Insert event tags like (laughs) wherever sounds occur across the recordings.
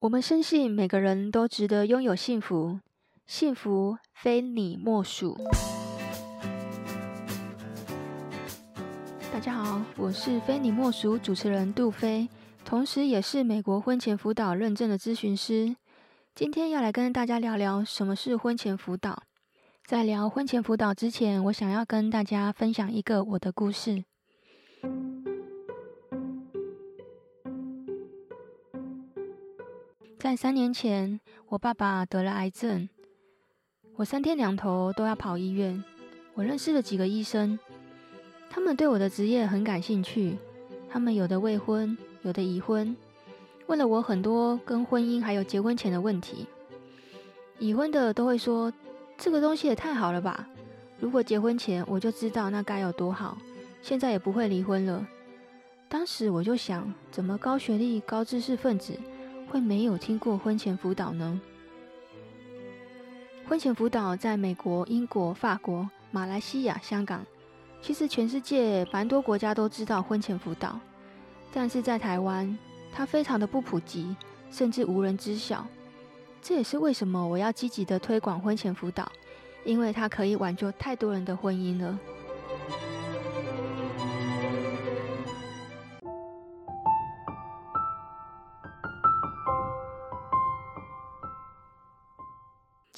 我们深信每个人都值得拥有幸福，幸福非你莫属。大家好，我是非你莫属主持人杜飞，同时也是美国婚前辅导认证的咨询师。今天要来跟大家聊聊什么是婚前辅导。在聊婚前辅导之前，我想要跟大家分享一个我的故事。在三年前，我爸爸得了癌症，我三天两头都要跑医院。我认识了几个医生，他们对我的职业很感兴趣。他们有的未婚，有的已婚，问了我很多跟婚姻还有结婚前的问题。已婚的都会说：“这个东西也太好了吧！如果结婚前我就知道那该有多好，现在也不会离婚了。”当时我就想，怎么高学历、高知识分子，会没有听过婚前辅导呢？婚前辅导在美国、英国、法国、马来西亚、香港，其实全世界蛮多国家都知道婚前辅导，但是在台湾，它非常的不普及，甚至无人知晓。这也是为什么我要积极的推广婚前辅导，因为它可以挽救太多人的婚姻了。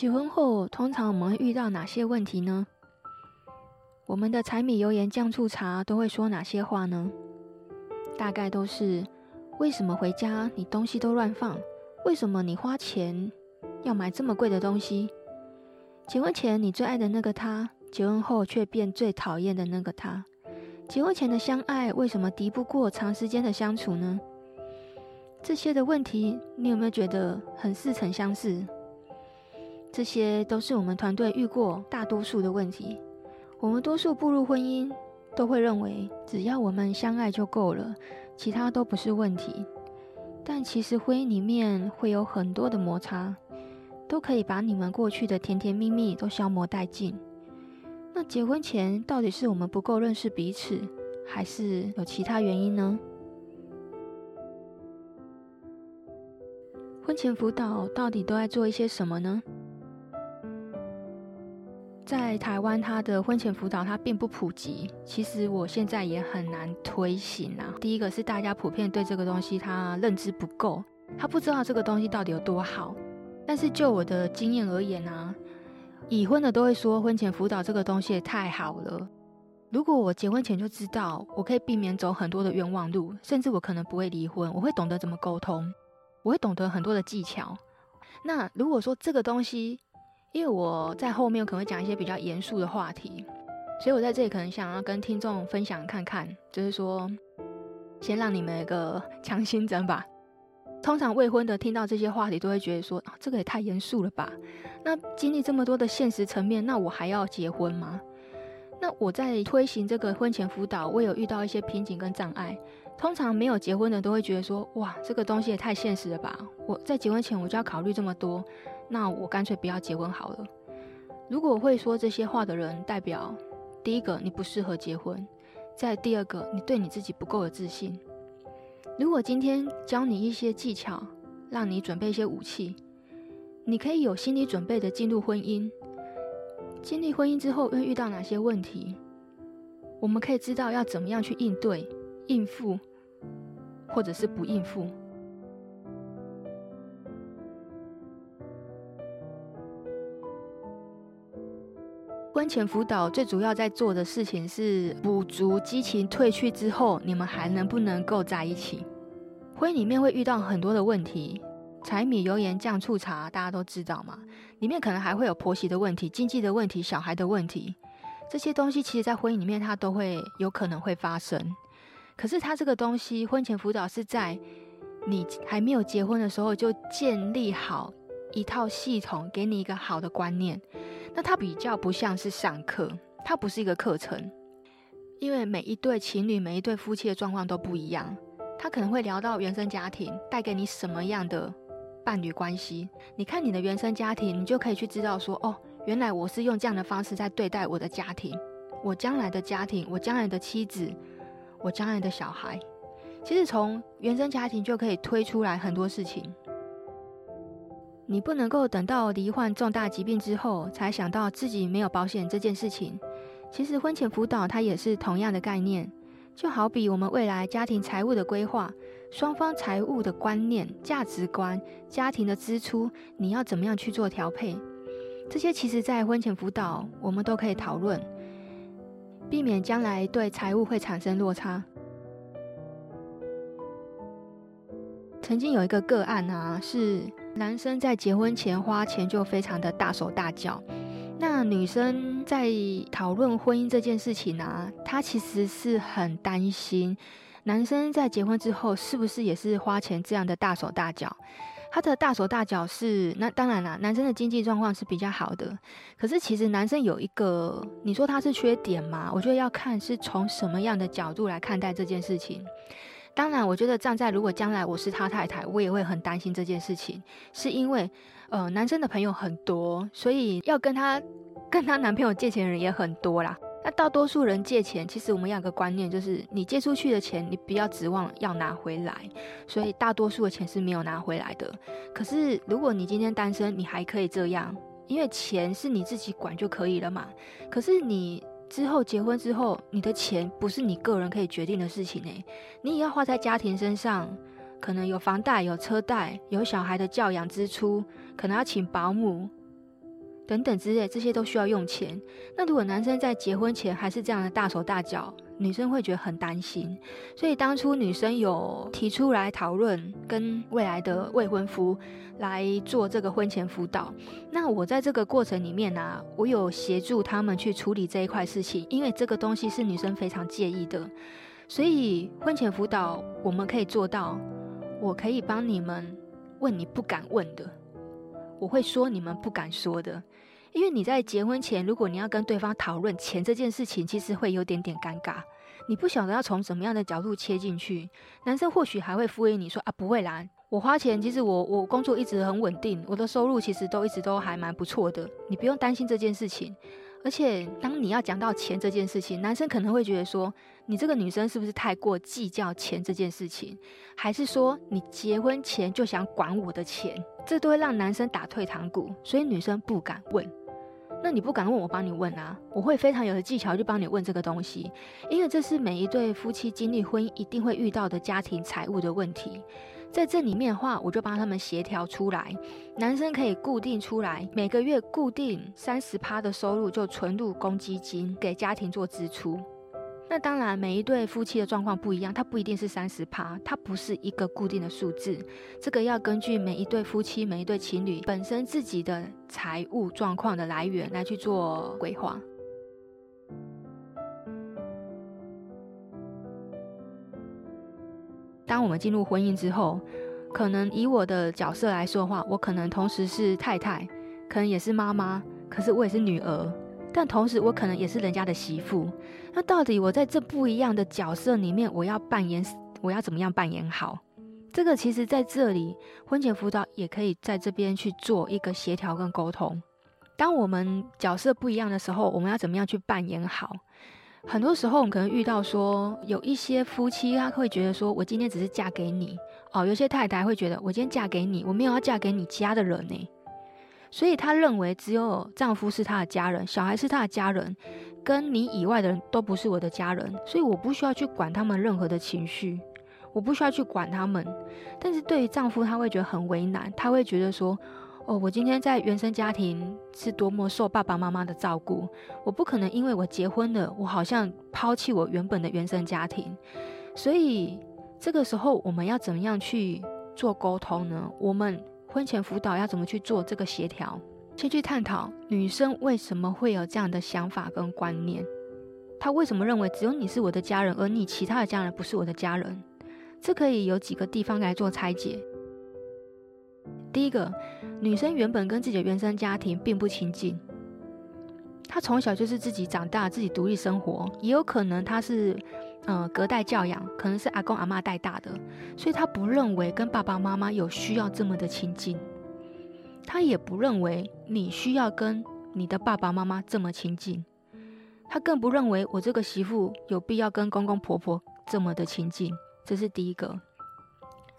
结婚后，通常我们会遇到哪些问题呢？我们的柴米油盐酱醋茶都会说哪些话呢？大概都是：为什么回家你东西都乱放？为什么你花钱要买这么贵的东西？结婚前你最爱的那个他，结婚后却变最讨厌的那个他。结婚前的相爱，为什么敌不过长时间的相处呢？这些的问题，你有没有觉得很似曾相识？这些都是我们团队遇过大多数的问题。我们多数步入婚姻，都会认为只要我们相爱就够了，其他都不是问题。但其实婚姻里面会有很多的摩擦，都可以把你们过去的甜甜蜜蜜都消磨殆尽。那结婚前到底是我们不够认识彼此，还是有其他原因呢？婚前辅导到底都在做一些什么呢？在台湾，他的婚前辅导它并不普及。其实我现在也很难推行啊。第一个是大家普遍对这个东西他认知不够，他不知道这个东西到底有多好。但是就我的经验而言啊，已婚的都会说婚前辅导这个东西也太好了。如果我结婚前就知道，我可以避免走很多的冤枉路，甚至我可能不会离婚。我会懂得怎么沟通，我会懂得很多的技巧。那如果说这个东西，因为我在后面可能会讲一些比较严肃的话题，所以我在这里可能想要跟听众分享看看，就是说，先让你们一个 (laughs) 强心针吧。通常未婚的听到这些话题都会觉得说，啊，这个也太严肃了吧？那经历这么多的现实层面，那我还要结婚吗？那我在推行这个婚前辅导，我有遇到一些瓶颈跟障碍。通常没有结婚的都会觉得说，哇，这个东西也太现实了吧？我在结婚前我就要考虑这么多。那我干脆不要结婚好了。如果会说这些话的人，代表第一个你不适合结婚，再第二个你对你自己不够有自信。如果今天教你一些技巧，让你准备一些武器，你可以有心理准备的进入婚姻。经历婚姻之后会遇到哪些问题？我们可以知道要怎么样去应对、应付，或者是不应付。婚前辅导最主要在做的事情是补足激情褪去之后，你们还能不能够在一起？婚姻里面会遇到很多的问题，柴米油盐酱醋茶，大家都知道嘛。里面可能还会有婆媳的问题、经济的问题、小孩的问题，这些东西其实在婚姻里面它都会有可能会发生。可是它这个东西，婚前辅导是在你还没有结婚的时候就建立好一套系统，给你一个好的观念。那它比较不像是上课，它不是一个课程，因为每一对情侣、每一对夫妻的状况都不一样，他可能会聊到原生家庭带给你什么样的伴侣关系。你看你的原生家庭，你就可以去知道说，哦，原来我是用这样的方式在对待我的家庭，我将来的家庭，我将来的妻子，我将来的小孩。其实从原生家庭就可以推出来很多事情。你不能够等到罹患重大疾病之后才想到自己没有保险这件事情。其实婚前辅导它也是同样的概念，就好比我们未来家庭财务的规划，双方财务的观念、价值观、家庭的支出，你要怎么样去做调配？这些其实在婚前辅导我们都可以讨论，避免将来对财务会产生落差。曾经有一个个案啊，是男生在结婚前花钱就非常的大手大脚，那女生在讨论婚姻这件事情啊，她其实是很担心男生在结婚之后是不是也是花钱这样的大手大脚。他的大手大脚是，那当然啦，男生的经济状况是比较好的，可是其实男生有一个，你说他是缺点吗？我觉得要看是从什么样的角度来看待这件事情。当然，我觉得站在如果将来我是他太太，我也会很担心这件事情，是因为，呃，男生的朋友很多，所以要跟他跟他男朋友借钱的人也很多啦。那大多数人借钱，其实我们有个观念，就是你借出去的钱，你不要指望要拿回来，所以大多数的钱是没有拿回来的。可是如果你今天单身，你还可以这样，因为钱是你自己管就可以了嘛。可是你。之后结婚之后，你的钱不是你个人可以决定的事情诶，你也要花在家庭身上，可能有房贷、有车贷、有小孩的教养支出，可能要请保姆等等之类，这些都需要用钱。那如果男生在结婚前还是这样的大手大脚，女生会觉得很担心，所以当初女生有提出来讨论，跟未来的未婚夫来做这个婚前辅导。那我在这个过程里面呢、啊，我有协助他们去处理这一块事情，因为这个东西是女生非常介意的，所以婚前辅导我们可以做到，我可以帮你们问你不敢问的，我会说你们不敢说的。因为你在结婚前，如果你要跟对方讨论钱这件事情，其实会有点点尴尬。你不晓得要从什么样的角度切进去。男生或许还会敷衍你说啊，不会啦，我花钱，其实我我工作一直很稳定，我的收入其实都一直都还蛮不错的，你不用担心这件事情。而且当你要讲到钱这件事情，男生可能会觉得说，你这个女生是不是太过计较钱这件事情，还是说你结婚前就想管我的钱？这都会让男生打退堂鼓，所以女生不敢问。那你不敢问，我帮你问啊！我会非常有的技巧去帮你问这个东西，因为这是每一对夫妻经历婚姻一定会遇到的家庭财务的问题。在这里面的话，我就帮他们协调出来，男生可以固定出来，每个月固定三十趴的收入就存入公积金，给家庭做支出。那当然，每一对夫妻的状况不一样，它不一定是三十趴，它不是一个固定的数字。这个要根据每一对夫妻、每一对情侣本身自己的财务状况的来源来去做规划。当我们进入婚姻之后，可能以我的角色来说的话，我可能同时是太太，可能也是妈妈，可是我也是女儿。但同时，我可能也是人家的媳妇。那到底我在这不一样的角色里面，我要扮演，我要怎么样扮演好？这个其实在这里，婚前辅导也可以在这边去做一个协调跟沟通。当我们角色不一样的时候，我们要怎么样去扮演好？很多时候，我们可能遇到说，有一些夫妻他会觉得说，我今天只是嫁给你哦。有些太太会觉得，我今天嫁给你，我没有要嫁给你家的人呢。所以他认为只有丈夫是他的家人，小孩是他的家人，跟你以外的人都不是我的家人，所以我不需要去管他们任何的情绪，我不需要去管他们。但是对于丈夫，他会觉得很为难，他会觉得说，哦，我今天在原生家庭是多么受爸爸妈妈的照顾，我不可能因为我结婚了，我好像抛弃我原本的原生家庭。所以这个时候我们要怎么样去做沟通呢？我们。婚前辅导要怎么去做这个协调？先去探讨女生为什么会有这样的想法跟观念，她为什么认为只有你是我的家人，而你其他的家人不是我的家人？这可以有几个地方来做拆解。第一个，女生原本跟自己的原生家庭并不亲近，她从小就是自己长大，自己独立生活，也有可能她是。嗯，隔代教养可能是阿公阿嬷带大的，所以他不认为跟爸爸妈妈有需要这么的亲近，他也不认为你需要跟你的爸爸妈妈这么亲近，他更不认为我这个媳妇有必要跟公公婆婆这么的亲近，这是第一个。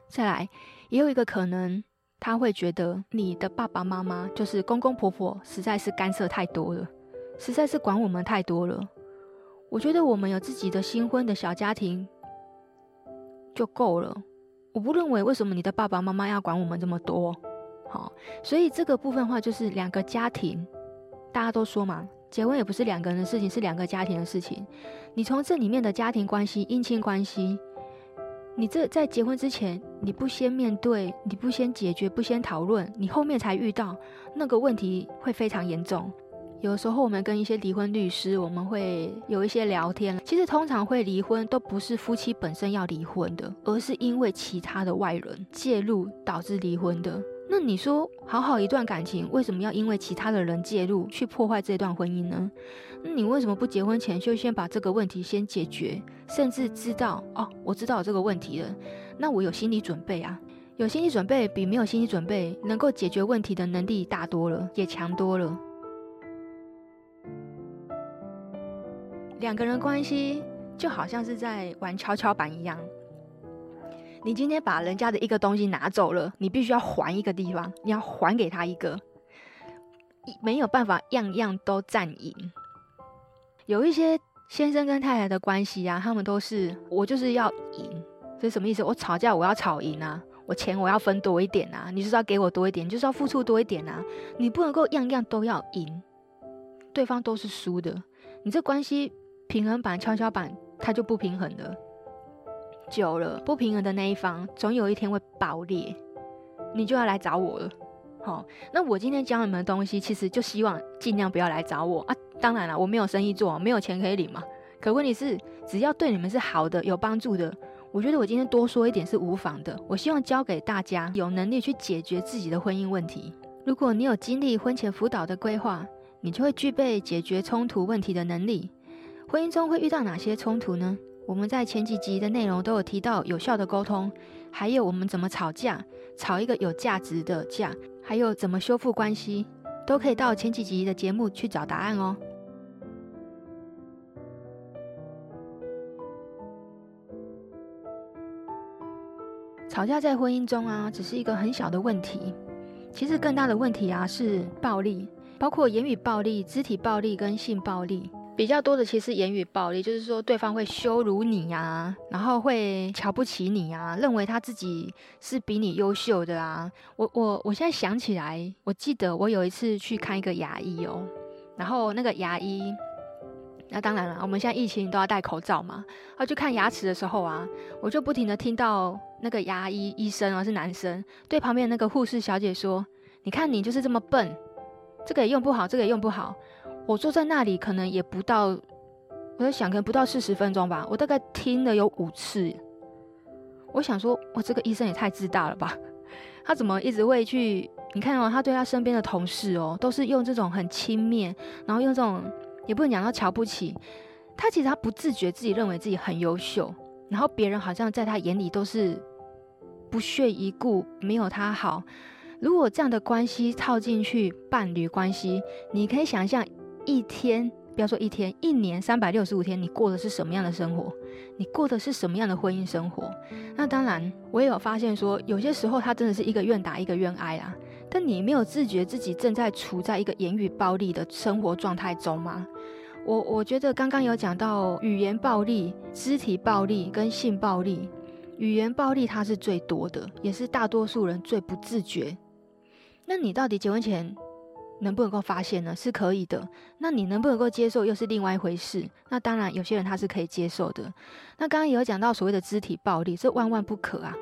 再来，也有一个可能，他会觉得你的爸爸妈妈就是公公婆婆，实在是干涉太多了，实在是管我们太多了。我觉得我们有自己的新婚的小家庭就够了。我不认为为什么你的爸爸妈妈要管我们这么多。好，所以这个部分的话就是两个家庭，大家都说嘛，结婚也不是两个人的事情，是两个家庭的事情。你从这里面的家庭关系、姻亲关系。你这在结婚之前，你不先面对，你不先解决，不先讨论，你后面才遇到那个问题，会非常严重。有时候我们跟一些离婚律师，我们会有一些聊天。其实通常会离婚，都不是夫妻本身要离婚的，而是因为其他的外人介入导致离婚的。那你说，好好一段感情，为什么要因为其他的人介入去破坏这段婚姻呢？那你为什么不结婚前就先把这个问题先解决，甚至知道哦，我知道这个问题了，那我有心理准备啊，有心理准备比没有心理准备能够解决问题的能力大多了，也强多了。两个人关系就好像是在玩跷跷板一样，你今天把人家的一个东西拿走了，你必须要还一个地方，你要还给他一个，没有办法样样都占赢。有一些先生跟太太的关系啊，他们都是我就是要赢，这是什么意思？我吵架我要吵赢啊，我钱我要分多一点啊，你就是要给我多一点，就是要付出多一点啊，你不能够样样都要赢，对方都是输的，你这关系平衡板跷跷板它就不平衡了，久了不平衡的那一方总有一天会爆裂，你就要来找我了。好，那我今天教你们的东西，其实就希望尽量不要来找我啊。当然了，我没有生意做，没有钱可以领嘛。可问题是，只要对你们是好的、有帮助的，我觉得我今天多说一点是无妨的。我希望教给大家有能力去解决自己的婚姻问题。如果你有经历婚前辅导的规划，你就会具备解决冲突问题的能力。婚姻中会遇到哪些冲突呢？我们在前几集的内容都有提到有效的沟通，还有我们怎么吵架，吵一个有价值的架。还有怎么修复关系，都可以到前几集的节目去找答案哦。吵架在婚姻中啊，只是一个很小的问题，其实更大的问题啊是暴力，包括言语暴力、肢体暴力跟性暴力。比较多的其实言语暴力，就是说对方会羞辱你呀、啊，然后会瞧不起你呀、啊，认为他自己是比你优秀的啊。我我我现在想起来，我记得我有一次去看一个牙医哦，然后那个牙医，那当然了，我们现在疫情都要戴口罩嘛。他去看牙齿的时候啊，我就不停地听到那个牙医医生啊是男生，对旁边那个护士小姐说：“你看你就是这么笨，这个也用不好，这个也用不好。”我坐在那里，可能也不到，我在想，可能不到四十分钟吧。我大概听了有五次。我想说，我这个医生也太自大了吧？他怎么一直会去？你看哦，他对他身边的同事哦，都是用这种很轻蔑，然后用这种也不能讲到瞧不起。他其实他不自觉自己认为自己很优秀，然后别人好像在他眼里都是不屑一顾，没有他好。如果这样的关系套进去伴侣关系，你可以想象。一天，不要说一天，一年三百六十五天，你过的是什么样的生活？你过的是什么样的婚姻生活？那当然，我也有发现说，有些时候他真的是一个愿打一个愿挨啊。但你没有自觉自己正在处在一个言语暴力的生活状态中吗？我我觉得刚刚有讲到语言暴力、肢体暴力跟性暴力，语言暴力它是最多的，也是大多数人最不自觉。那你到底结婚前？能不能够发现呢？是可以的。那你能不能够接受，又是另外一回事。那当然，有些人他是可以接受的。那刚刚也有讲到所谓的肢体暴力，这万万不可啊。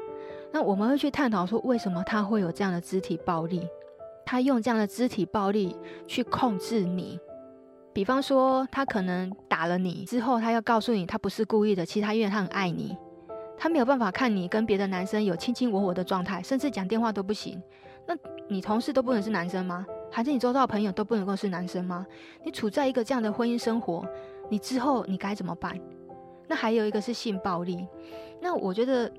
那我们会去探讨说，为什么他会有这样的肢体暴力？他用这样的肢体暴力去控制你。比方说，他可能打了你之后，他要告诉你他不是故意的，其他因为他很爱你，他没有办法看你跟别的男生有卿卿我我的状态，甚至讲电话都不行。那你同事都不能是男生吗？还是你周遭朋友都不能够是男生吗？你处在一个这样的婚姻生活，你之后你该怎么办？那还有一个是性暴力。那我觉得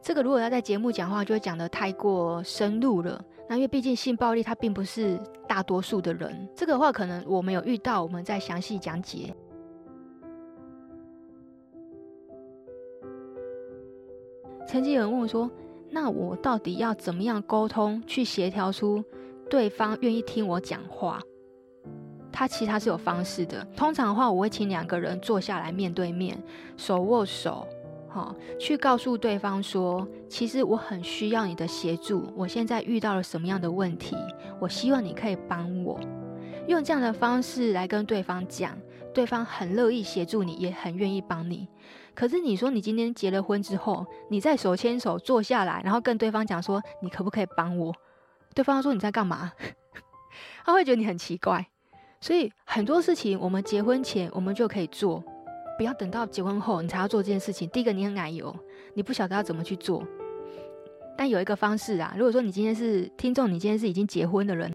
这个如果要在节目讲话，就会讲得太过深入了。那因为毕竟性暴力它并不是大多数的人，这个话可能我们有遇到，我们再详细讲解。曾经有人问我说：“那我到底要怎么样沟通，去协调出对方愿意听我讲话？他其实他是有方式的。通常的话，我会请两个人坐下来面对面，手握手，哈，去告诉对方说，其实我很需要你的协助，我现在遇到了什么样的问题，我希望你可以帮我。用这样的方式来跟对方讲，对方很乐意协助你，也很愿意帮你。可是你说你今天结了婚之后，你再手牵手坐下来，然后跟对方讲说，你可不可以帮我？对方说你在干嘛？(laughs) 他会觉得你很奇怪。所以很多事情我们结婚前我们就可以做，不要等到结婚后你才要做这件事情。第一个你很奶油，你不晓得要怎么去做。但有一个方式啊，如果说你今天是听众，你今天是已经结婚的人。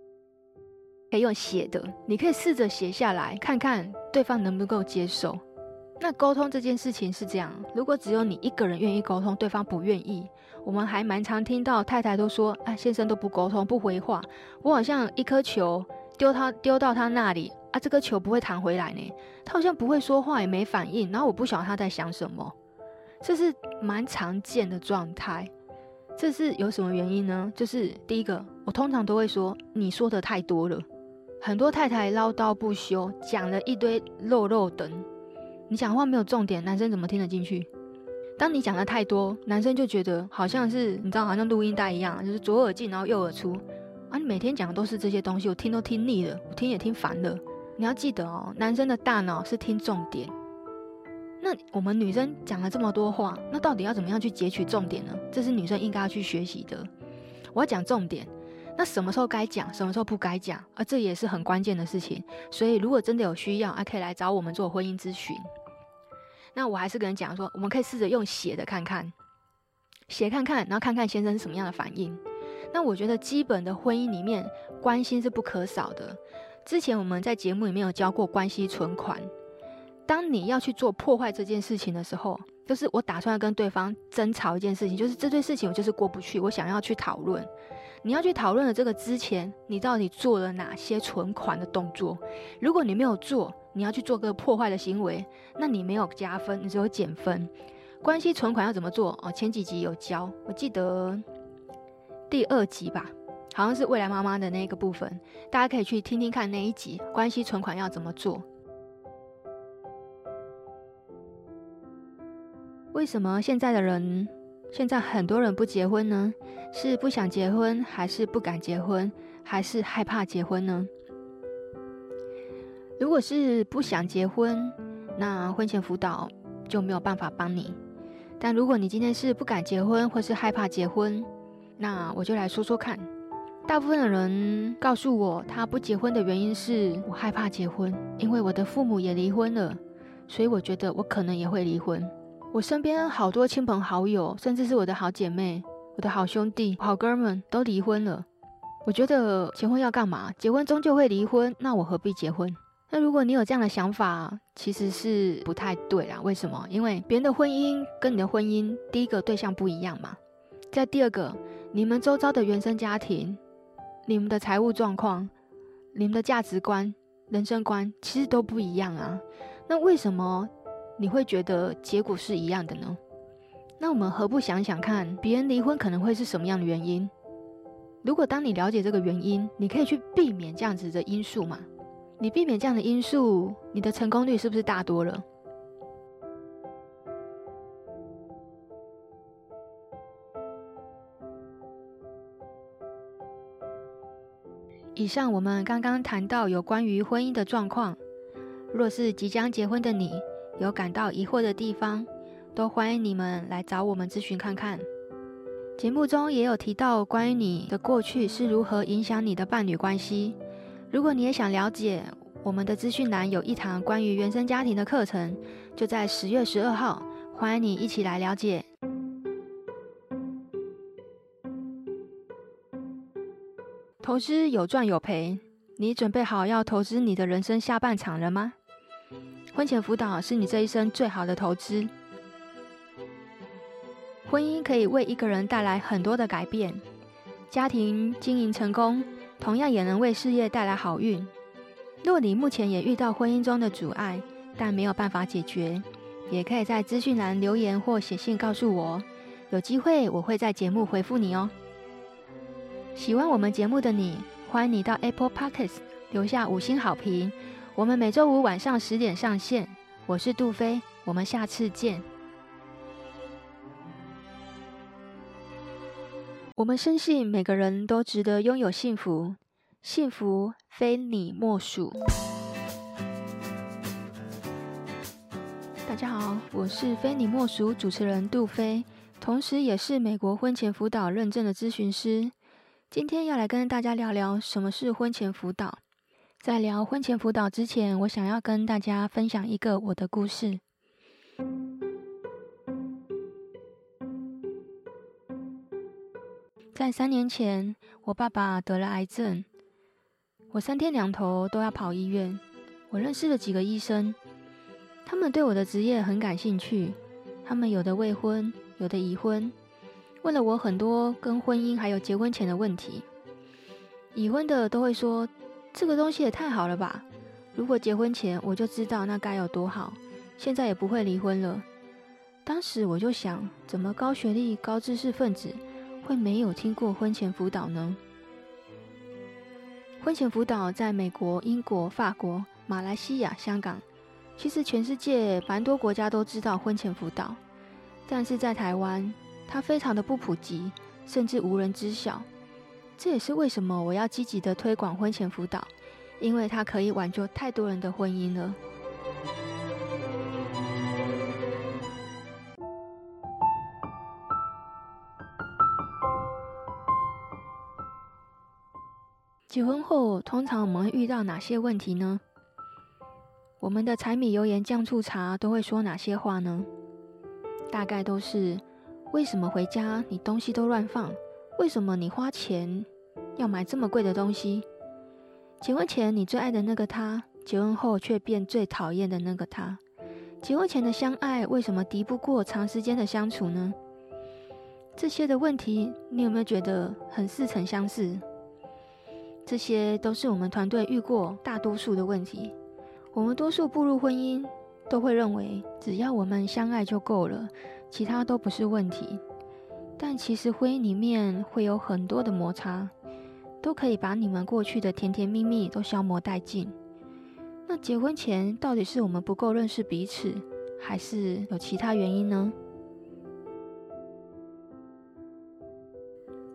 可以用写的，你可以试着写下来，看看对方能不能够接受。那沟通这件事情是这样，如果只有你一个人愿意沟通，对方不愿意，我们还蛮常听到太太都说：“啊，先生都不沟通，不回话，我好像一颗球丢他丢到他那里啊，这颗球不会弹回来呢，他好像不会说话，也没反应，然后我不晓得他在想什么，这是蛮常见的状态。这是有什么原因呢？就是第一个，我通常都会说，你说的太多了。很多太太唠叨不休，讲了一堆肉肉等，你讲话没有重点，男生怎么听得进去？当你讲的太多，男生就觉得好像是你知道，好像录音带一样，就是左耳进然后右耳出啊！你每天讲的都是这些东西，我听都听腻了，我听也听烦了。你要记得哦，男生的大脑是听重点。那我们女生讲了这么多话，那到底要怎么样去截取重点呢？这是女生应该要去学习的。我要讲重点。那什么时候该讲，什么时候不该讲，而这也是很关键的事情。所以，如果真的有需要，还可以来找我们做婚姻咨询。那我还是跟人讲说，我们可以试着用写的看看，写看看，然后看看先生是什么样的反应。那我觉得基本的婚姻里面，关心是不可少的。之前我们在节目里面有教过关系存款。当你要去做破坏这件事情的时候，就是我打算要跟对方争吵一件事情，就是这件事情我就是过不去，我想要去讨论。你要去讨论的这个之前，你到底做了哪些存款的动作？如果你没有做，你要去做个破坏的行为，那你没有加分，你只有减分。关系存款要怎么做？哦，前几集有教，我记得第二集吧，好像是未来妈妈的那个部分，大家可以去听听看那一集，关系存款要怎么做？为什么现在的人？现在很多人不结婚呢，是不想结婚，还是不敢结婚，还是害怕结婚呢？如果是不想结婚，那婚前辅导就没有办法帮你。但如果你今天是不敢结婚，或是害怕结婚，那我就来说说看。大部分的人告诉我，他不结婚的原因是我害怕结婚，因为我的父母也离婚了，所以我觉得我可能也会离婚。我身边好多亲朋好友，甚至是我的好姐妹、我的好兄弟、好哥们都离婚了。我觉得结婚要干嘛？结婚终究会离婚，那我何必结婚？那如果你有这样的想法，其实是不太对啦。为什么？因为别人的婚姻跟你的婚姻，第一个对象不一样嘛。再第二个，你们周遭的原生家庭、你们的财务状况、你们的价值观、人生观，其实都不一样啊。那为什么？你会觉得结果是一样的呢？那我们何不想想看，别人离婚可能会是什么样的原因？如果当你了解这个原因，你可以去避免这样子的因素嘛？你避免这样的因素，你的成功率是不是大多了？以上我们刚刚谈到有关于婚姻的状况，若是即将结婚的你，有感到疑惑的地方，都欢迎你们来找我们咨询看看。节目中也有提到关于你的过去是如何影响你的伴侣关系。如果你也想了解，我们的资讯栏有一堂关于原生家庭的课程，就在十月十二号，欢迎你一起来了解。投资有赚有赔，你准备好要投资你的人生下半场了吗？婚前辅导是你这一生最好的投资。婚姻可以为一个人带来很多的改变，家庭经营成功，同样也能为事业带来好运。若你目前也遇到婚姻中的阻碍，但没有办法解决，也可以在资讯栏留言或写信告诉我，有机会我会在节目回复你哦。喜欢我们节目的你，欢迎你到 Apple Podcast 留下五星好评。我们每周五晚上十点上线。我是杜飞，我们下次见。我们深信每个人都值得拥有幸福，幸福非你莫属。大家好，我是非你莫属主持人杜菲，同时也是美国婚前辅导认证的咨询师。今天要来跟大家聊聊什么是婚前辅导。在聊婚前辅导之前，我想要跟大家分享一个我的故事。在三年前，我爸爸得了癌症，我三天两头都要跑医院。我认识了几个医生，他们对我的职业很感兴趣，他们有的未婚，有的已婚。问了我很多跟婚姻还有结婚前的问题，已婚的都会说：“这个东西也太好了吧！如果结婚前我就知道，那该有多好，现在也不会离婚了。”当时我就想，怎么高学历、高知识分子会没有听过婚前辅导呢？婚前辅导在美国、英国、法国、马来西亚、香港，其实全世界蛮多国家都知道婚前辅导，但是在台湾，它非常的不普及，甚至无人知晓。这也是为什么我要积极的推广婚前辅导，因为它可以挽救太多人的婚姻了。结婚后，通常我们会遇到哪些问题呢？我们的柴米油盐酱醋茶都会说哪些话呢？大概都是。为什么回家你东西都乱放？为什么你花钱要买这么贵的东西？结婚前你最爱的那个他，结婚后却变最讨厌的那个他。结婚前的相爱，为什么敌不过长时间的相处呢？这些的问题，你有没有觉得很似曾相识？这些都是我们团队遇过大多数的问题。我们多数步入婚姻，都会认为只要我们相爱就够了。其他都不是问题，但其实婚姻里面会有很多的摩擦，都可以把你们过去的甜甜蜜蜜都消磨殆尽。那结婚前到底是我们不够认识彼此，还是有其他原因呢？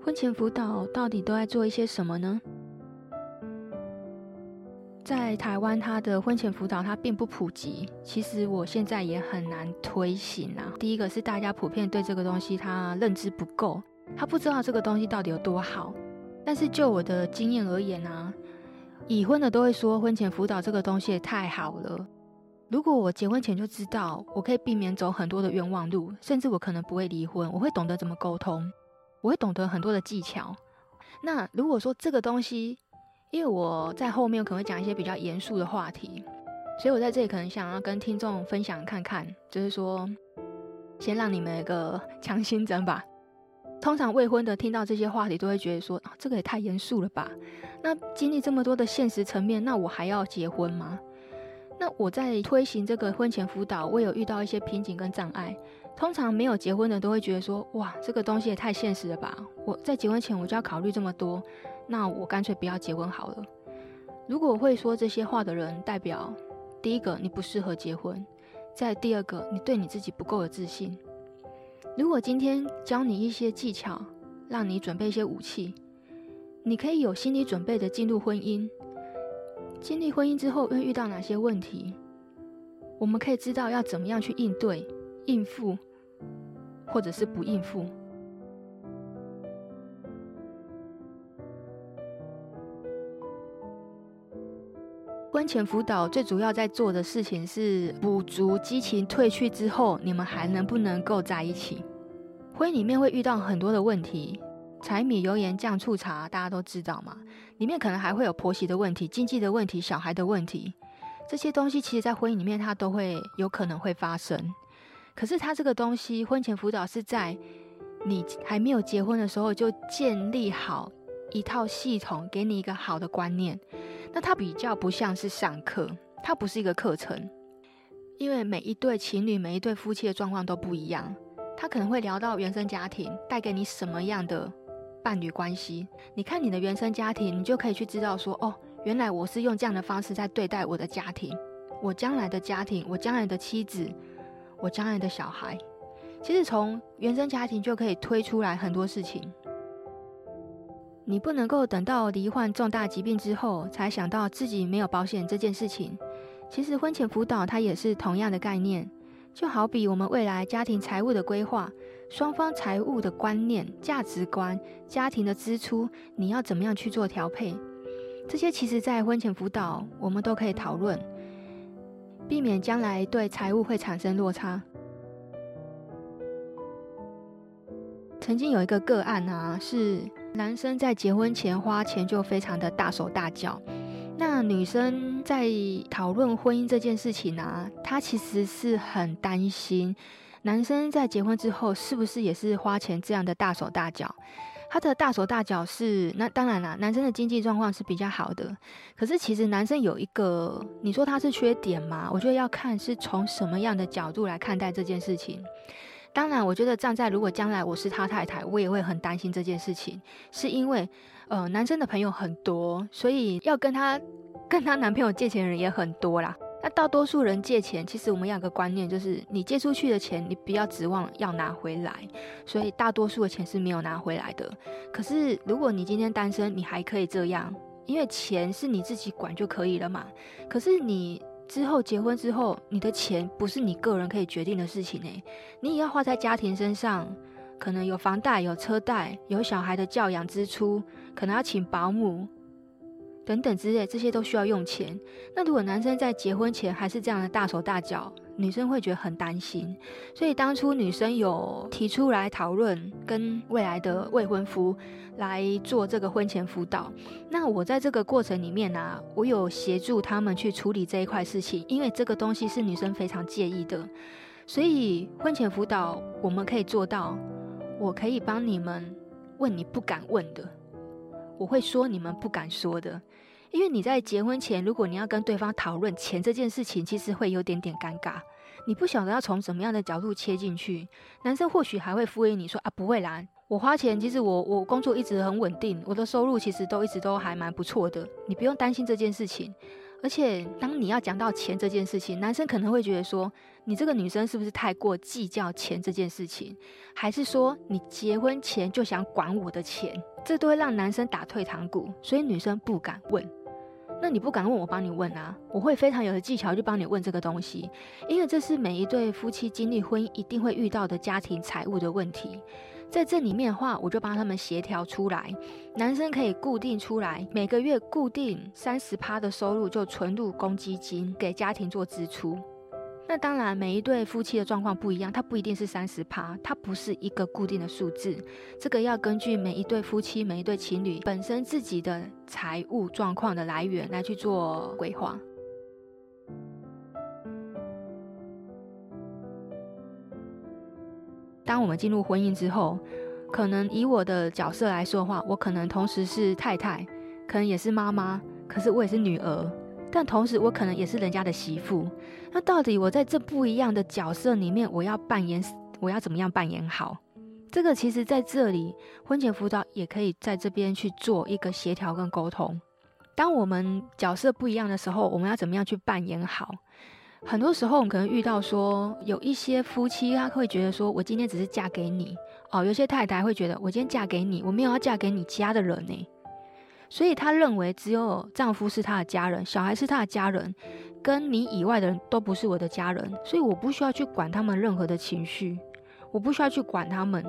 婚前辅导到底都在做一些什么呢？在台湾，他的婚前辅导他并不普及。其实我现在也很难推行啊。第一个是大家普遍对这个东西他认知不够，他不知道这个东西到底有多好。但是就我的经验而言啊，已婚的都会说婚前辅导这个东西也太好了。如果我结婚前就知道，我可以避免走很多的冤枉路，甚至我可能不会离婚，我会懂得怎么沟通，我会懂得很多的技巧。那如果说这个东西，因为我在后面可能会讲一些比较严肃的话题，所以我在这里可能想要跟听众分享看看，就是说，先让你们一个 (laughs) 强心针吧。通常未婚的听到这些话题都会觉得说，啊，这个也太严肃了吧？那经历这么多的现实层面，那我还要结婚吗？那我在推行这个婚前辅导，我有遇到一些瓶颈跟障碍。通常没有结婚的都会觉得说，哇，这个东西也太现实了吧？我在结婚前我就要考虑这么多。那我干脆不要结婚好了。如果会说这些话的人，代表第一个你不适合结婚，再第二个你对你自己不够有自信。如果今天教你一些技巧，让你准备一些武器，你可以有心理准备的进入婚姻。经历婚姻之后会遇到哪些问题？我们可以知道要怎么样去应对、应付，或者是不应付。婚前辅导最主要在做的事情是补足激情褪去之后，你们还能不能够在一起？婚姻里面会遇到很多的问题，柴米油盐酱醋茶，大家都知道嘛。里面可能还会有婆媳的问题、经济的问题、小孩的问题，这些东西其实在婚姻里面它都会有可能会发生。可是它这个东西，婚前辅导是在你还没有结婚的时候就建立好一套系统，给你一个好的观念。那它比较不像是上课，它不是一个课程，因为每一对情侣、每一对夫妻的状况都不一样，他可能会聊到原生家庭带给你什么样的伴侣关系。你看你的原生家庭，你就可以去知道说，哦，原来我是用这样的方式在对待我的家庭，我将来的家庭，我将来的妻子，我将来的小孩。其实从原生家庭就可以推出来很多事情。你不能够等到罹患重大疾病之后才想到自己没有保险这件事情。其实婚前辅导它也是同样的概念，就好比我们未来家庭财务的规划，双方财务的观念、价值观、家庭的支出，你要怎么样去做调配？这些其实在婚前辅导我们都可以讨论，避免将来对财务会产生落差。曾经有一个个案啊，是。男生在结婚前花钱就非常的大手大脚，那女生在讨论婚姻这件事情呢、她其实是很担心男生在结婚之后是不是也是花钱这样的大手大脚。他的大手大脚是那当然啦，男生的经济状况是比较好的，可是其实男生有一个，你说他是缺点吗？我觉得要看是从什么样的角度来看待这件事情。当然，我觉得站在如果将来我是他太太，我也会很担心这件事情，是因为，呃，男生的朋友很多，所以要跟他跟他男朋友借钱的人也很多啦。那大多数人借钱，其实我们要有个观念，就是你借出去的钱，你不要指望要拿回来，所以大多数的钱是没有拿回来的。可是如果你今天单身，你还可以这样，因为钱是你自己管就可以了嘛。可是你。之后结婚之后，你的钱不是你个人可以决定的事情诶，你也要花在家庭身上，可能有房贷、有车贷、有小孩的教养支出，可能要请保姆等等之类，这些都需要用钱。那如果男生在结婚前还是这样的大手大脚，女生会觉得很担心。所以当初女生有提出来讨论，跟未来的未婚夫。来做这个婚前辅导，那我在这个过程里面呢、啊，我有协助他们去处理这一块事情，因为这个东西是女生非常介意的，所以婚前辅导我们可以做到，我可以帮你们问你不敢问的，我会说你们不敢说的，因为你在结婚前，如果你要跟对方讨论钱这件事情，其实会有点点尴尬，你不晓得要从什么样的角度切进去，男生或许还会敷衍你说啊，不会啦。我花钱，其实我我工作一直很稳定，我的收入其实都一直都还蛮不错的，你不用担心这件事情。而且当你要讲到钱这件事情，男生可能会觉得说，你这个女生是不是太过计较钱这件事情，还是说你结婚前就想管我的钱？这都会让男生打退堂鼓，所以女生不敢问。那你不敢问，我帮你问啊，我会非常有的技巧去帮你问这个东西，因为这是每一对夫妻经历婚姻一定会遇到的家庭财务的问题。在这里面的话，我就帮他们协调出来。男生可以固定出来，每个月固定三十趴的收入就存入公积金，给家庭做支出。那当然，每一对夫妻的状况不一样，它不一定是三十趴，它不是一个固定的数字。这个要根据每一对夫妻、每一对情侣本身自己的财务状况的来源来去做规划。当我们进入婚姻之后，可能以我的角色来说的话，我可能同时是太太，可能也是妈妈，可是我也是女儿，但同时我可能也是人家的媳妇。那到底我在这不一样的角色里面，我要扮演，我要怎么样扮演好？这个其实在这里婚前辅导也可以在这边去做一个协调跟沟通。当我们角色不一样的时候，我们要怎么样去扮演好？很多时候，我们可能遇到说，有一些夫妻他会觉得说，我今天只是嫁给你哦。有些太太会觉得，我今天嫁给你，我没有要嫁给你家的人呢。所以他认为，只有丈夫是他的家人，小孩是他的家人，跟你以外的人都不是我的家人。所以我不需要去管他们任何的情绪，我不需要去管他们。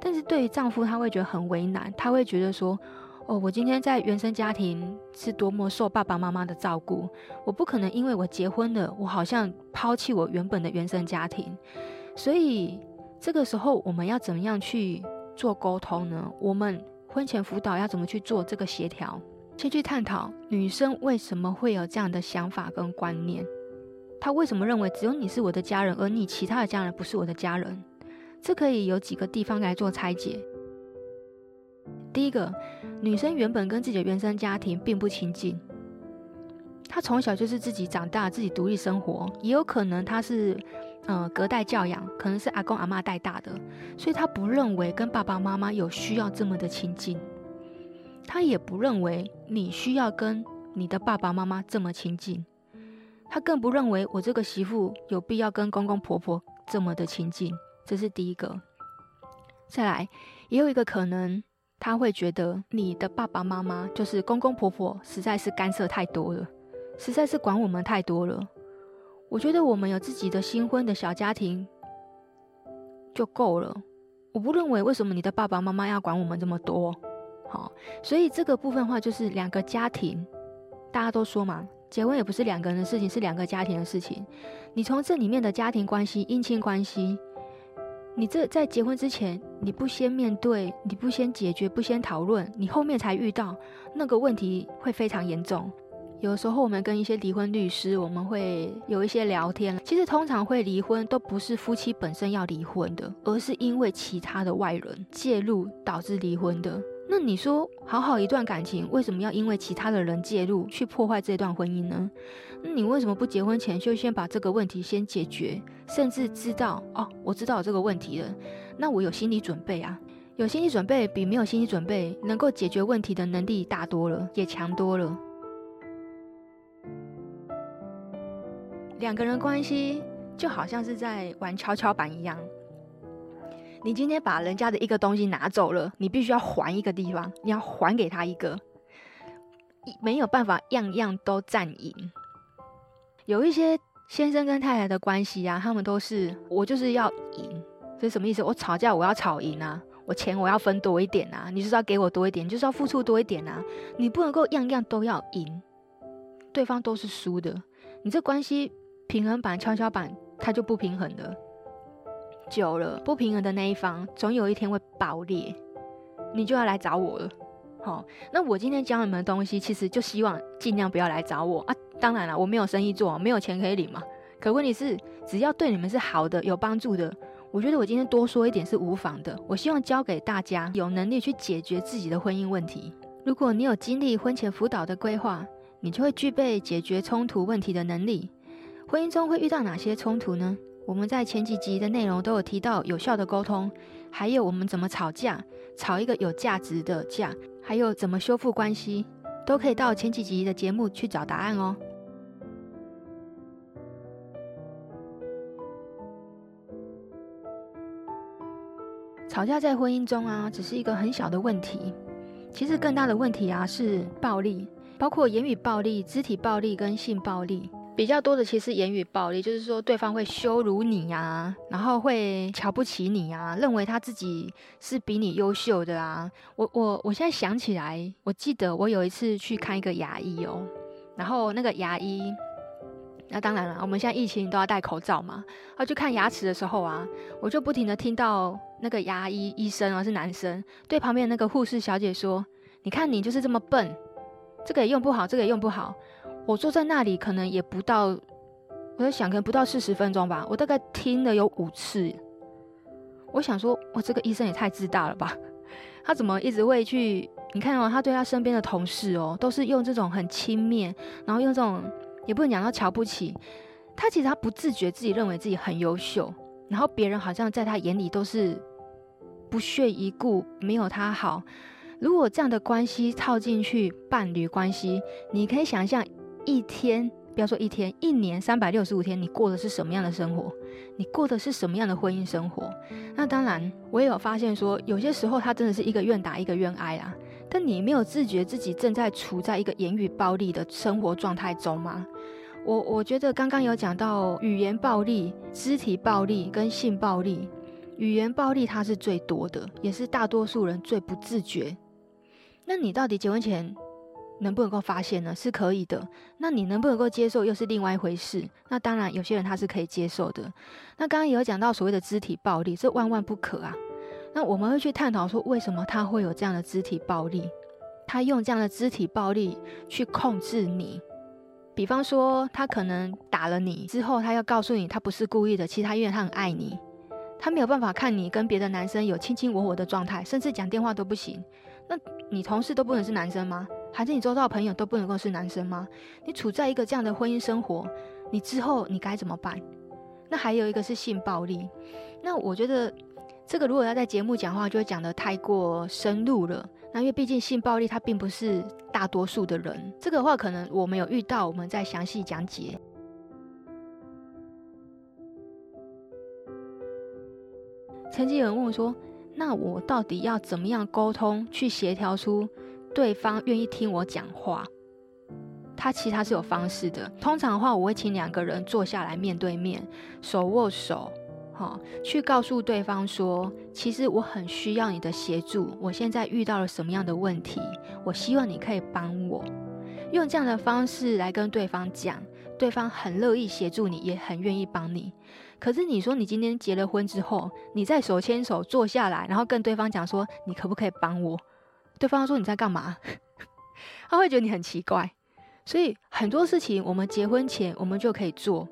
但是对于丈夫，他会觉得很为难，他会觉得说。哦，我今天在原生家庭是多么受爸爸妈妈的照顾，我不可能因为我结婚了，我好像抛弃我原本的原生家庭。所以这个时候我们要怎么样去做沟通呢？我们婚前辅导要怎么去做这个协调？先去探讨女生为什么会有这样的想法跟观念，她为什么认为只有你是我的家人，而你其他的家人不是我的家人？这可以有几个地方来做拆解。第一个，女生原本跟自己的原生家庭并不亲近，她从小就是自己长大，自己独立生活，也有可能她是，呃隔代教养，可能是阿公阿嬷带大的，所以他不认为跟爸爸妈妈有需要这么的亲近，他也不认为你需要跟你的爸爸妈妈这么亲近，他更不认为我这个媳妇有必要跟公公婆婆这么的亲近，这是第一个。再来，也有一个可能。他会觉得你的爸爸妈妈就是公公婆婆，实在是干涉太多了，实在是管我们太多了。我觉得我们有自己的新婚的小家庭就够了。我不认为为什么你的爸爸妈妈要管我们这么多。好，所以这个部分的话就是两个家庭，大家都说嘛，结婚也不是两个人的事情，是两个家庭的事情。你从这里面的家庭关系、姻亲关系。你这在结婚之前，你不先面对，你不先解决，不先讨论，你后面才遇到那个问题会非常严重。有时候我们跟一些离婚律师，我们会有一些聊天。其实通常会离婚都不是夫妻本身要离婚的，而是因为其他的外人介入导致离婚的。那你说，好好一段感情，为什么要因为其他的人介入去破坏这段婚姻呢？那你为什么不结婚前就先把这个问题先解决，甚至知道哦，我知道这个问题了，那我有心理准备啊，有心理准备比没有心理准备能够解决问题的能力大多了，也强多了。两个人关系就好像是在玩跷跷板一样。你今天把人家的一个东西拿走了，你必须要还一个地方，你要还给他一个，没有办法样样都占赢。有一些先生跟太太的关系啊，他们都是我就是要赢，这是什么意思？我吵架我要吵赢啊，我钱我要分多一点啊，你就是要给我多一点，就是要付出多一点啊，你不能够样样都要赢，对方都是输的，你这关系平衡板跷跷板它就不平衡的。久了，不平衡的那一方总有一天会爆裂，你就要来找我了。好，那我今天教你们的东西，其实就希望尽量不要来找我啊。当然了，我没有生意做，没有钱可以领嘛。可问题是，只要对你们是好的、有帮助的，我觉得我今天多说一点是无妨的。我希望教给大家有能力去解决自己的婚姻问题。如果你有经历婚前辅导的规划，你就会具备解决冲突问题的能力。婚姻中会遇到哪些冲突呢？我们在前几集的内容都有提到有效的沟通，还有我们怎么吵架，吵一个有价值的架，还有怎么修复关系，都可以到前几集的节目去找答案哦。吵架在婚姻中啊，只是一个很小的问题，其实更大的问题啊是暴力，包括言语暴力、肢体暴力跟性暴力。比较多的其实言语暴力，就是说对方会羞辱你呀、啊，然后会瞧不起你啊，认为他自己是比你优秀的啊。我我我现在想起来，我记得我有一次去看一个牙医哦，然后那个牙医，那当然了，我们现在疫情都要戴口罩嘛。然后去看牙齿的时候啊，我就不停的听到那个牙医医生啊是男生，对旁边那个护士小姐说：“你看你就是这么笨，这个也用不好，这个也用不好。”我坐在那里，可能也不到，我在想，可能不到四十分钟吧。我大概听了有五次。我想说，我这个医生也太自大了吧？他怎么一直会去？你看哦，他对他身边的同事哦，都是用这种很轻蔑，然后用这种也不能讲到瞧不起。他其实他不自觉自己认为自己很优秀，然后别人好像在他眼里都是不屑一顾，没有他好。如果这样的关系套进去伴侣关系，你可以想象。一天，不要说一天，一年三百六十五天，你过的是什么样的生活？你过的是什么样的婚姻生活？那当然，我也有发现说，有些时候他真的是一个愿打一个愿挨啊。但你没有自觉自己正在处在一个言语暴力的生活状态中吗？我我觉得刚刚有讲到语言暴力、肢体暴力跟性暴力，语言暴力它是最多的，也是大多数人最不自觉。那你到底结婚前？能不能够发现呢？是可以的。那你能不能够接受，又是另外一回事。那当然，有些人他是可以接受的。那刚刚也有讲到所谓的肢体暴力，这万万不可啊。那我们会去探讨说，为什么他会有这样的肢体暴力？他用这样的肢体暴力去控制你。比方说，他可能打了你之后，他要告诉你他不是故意的，其实他因为他很爱你，他没有办法看你跟别的男生有卿卿我我的状态，甚至讲电话都不行。那你同事都不能是男生吗？还是你周遭的朋友都不能够是男生吗？你处在一个这样的婚姻生活，你之后你该怎么办？那还有一个是性暴力。那我觉得这个如果要在节目讲话，就会讲得太过深入了。那因为毕竟性暴力它并不是大多数的人，这个话可能我们有遇到，我们再详细讲解。曾经有人问我说：“那我到底要怎么样沟通，去协调出对方愿意听我讲话？”他其实他是有方式的。通常的话，我会请两个人坐下来面对面，手握手，哈，去告诉对方说：“其实我很需要你的协助，我现在遇到了什么样的问题，我希望你可以帮我。”用这样的方式来跟对方讲，对方很乐意协助你，也很愿意帮你。可是你说你今天结了婚之后，你再手牵手坐下来，然后跟对方讲说：“你可不可以帮我？”对方说：“你在干嘛？”他会觉得你很奇怪。所以很多事情，我们结婚前我们就可以做，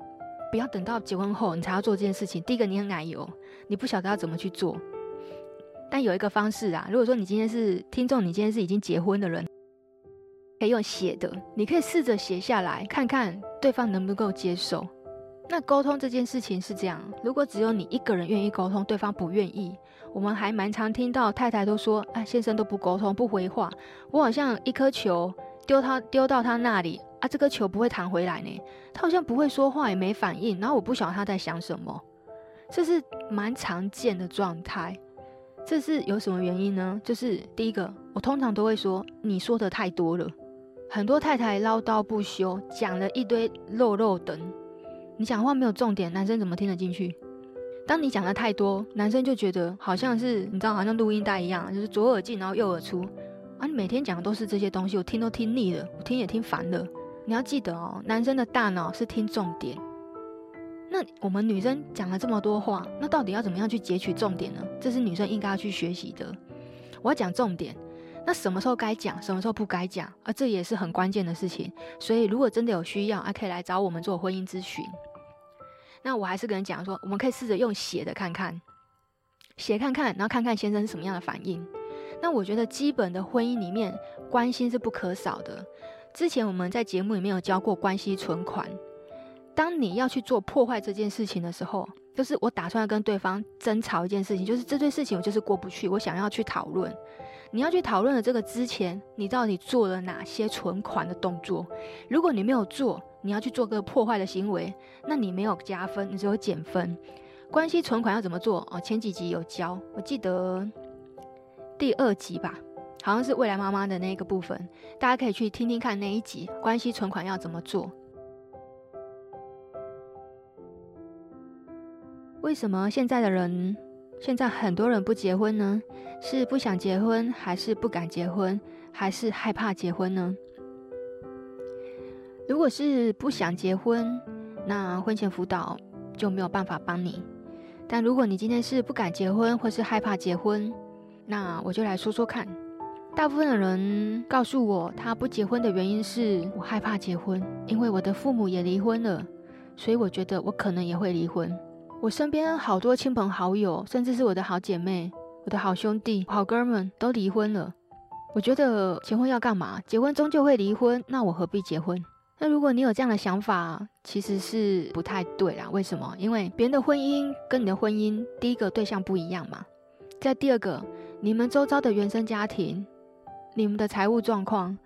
不要等到结婚后你才要做这件事情。第一个，你很奶油，你不晓得要怎么去做。但有一个方式啊，如果说你今天是听众，你今天是已经结婚的人，可以用写的，你可以试着写下来，看看对方能不能够接受。那沟通这件事情是这样，如果只有你一个人愿意沟通，对方不愿意，我们还蛮常听到太太都说：“哎，先生都不沟通，不回话，我好像一颗球。”丢他丢到他那里啊，这个球不会弹回来呢。他好像不会说话，也没反应。然后我不晓得他在想什么，这是蛮常见的状态。这是有什么原因呢？就是第一个，我通常都会说你说的太多了，很多太太唠叨不休，讲了一堆肉肉等。你讲话没有重点，男生怎么听得进去？当你讲的太多，男生就觉得好像是你知道，好像录音带一样，就是左耳进，然后右耳出。啊，你每天讲的都是这些东西，我听都听腻了，我听也听烦了。你要记得哦，男生的大脑是听重点。那我们女生讲了这么多话，那到底要怎么样去截取重点呢？这是女生应该要去学习的。我要讲重点，那什么时候该讲，什么时候不该讲，啊，这也是很关键的事情。所以如果真的有需要，啊，可以来找我们做婚姻咨询。那我还是跟人讲说，我们可以试着用写的看看，写看看，然后看看先生是什么样的反应。那我觉得基本的婚姻里面，关心是不可少的。之前我们在节目里面有教过关系存款。当你要去做破坏这件事情的时候，就是我打算要跟对方争吵一件事情，就是这件事情我就是过不去，我想要去讨论。你要去讨论的这个之前，你到底做了哪些存款的动作？如果你没有做，你要去做个破坏的行为，那你没有加分，你只有减分。关系存款要怎么做？哦，前几集有教，我记得。第二集吧，好像是未来妈妈的那个部分，大家可以去听听看那一集，关系存款要怎么做？为什么现在的人，现在很多人不结婚呢？是不想结婚，还是不敢结婚，还是害怕结婚呢？如果是不想结婚，那婚前辅导就没有办法帮你。但如果你今天是不敢结婚，或是害怕结婚，那我就来说说看，大部分的人告诉我，他不结婚的原因是我害怕结婚，因为我的父母也离婚了，所以我觉得我可能也会离婚。我身边好多亲朋好友，甚至是我的好姐妹、我的好兄弟、好哥们都离婚了。我觉得结婚要干嘛？结婚终究会离婚，那我何必结婚？那如果你有这样的想法，其实是不太对啦。为什么？因为别人的婚姻跟你的婚姻，第一个对象不一样嘛。再第二个。你们周遭的原生家庭、你们的财务状况、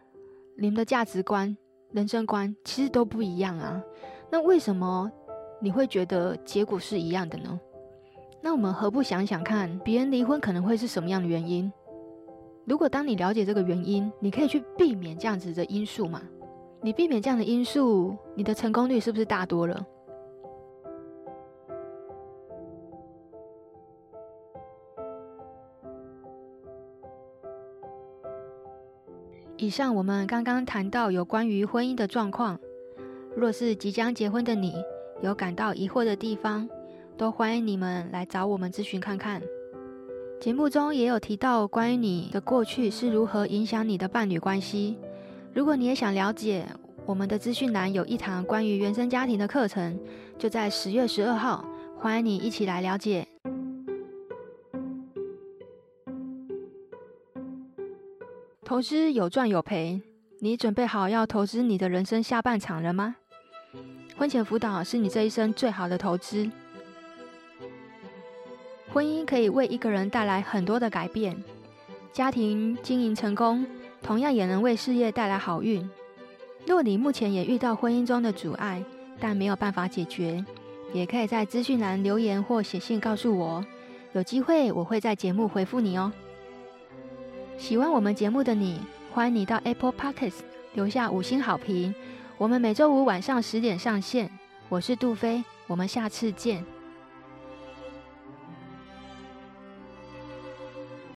你们的价值观、人生观，其实都不一样啊。那为什么你会觉得结果是一样的呢？那我们何不想想看，别人离婚可能会是什么样的原因？如果当你了解这个原因，你可以去避免这样子的因素嘛？你避免这样的因素，你的成功率是不是大多了？以上我们刚刚谈到有关于婚姻的状况，若是即将结婚的你有感到疑惑的地方，都欢迎你们来找我们咨询看看。节目中也有提到关于你的过去是如何影响你的伴侣关系。如果你也想了解，我们的资讯栏有一堂关于原生家庭的课程，就在十月十二号，欢迎你一起来了解。投资有赚有赔，你准备好要投资你的人生下半场了吗？婚前辅导是你这一生最好的投资，婚姻可以为一个人带来很多的改变，家庭经营成功，同样也能为事业带来好运。若你目前也遇到婚姻中的阻碍，但没有办法解决，也可以在资讯栏留言或写信告诉我，有机会我会在节目回复你哦。喜欢我们节目的你，欢迎你到 Apple Podcast 留下五星好评。我们每周五晚上十点上线。我是杜飞，我们下次见。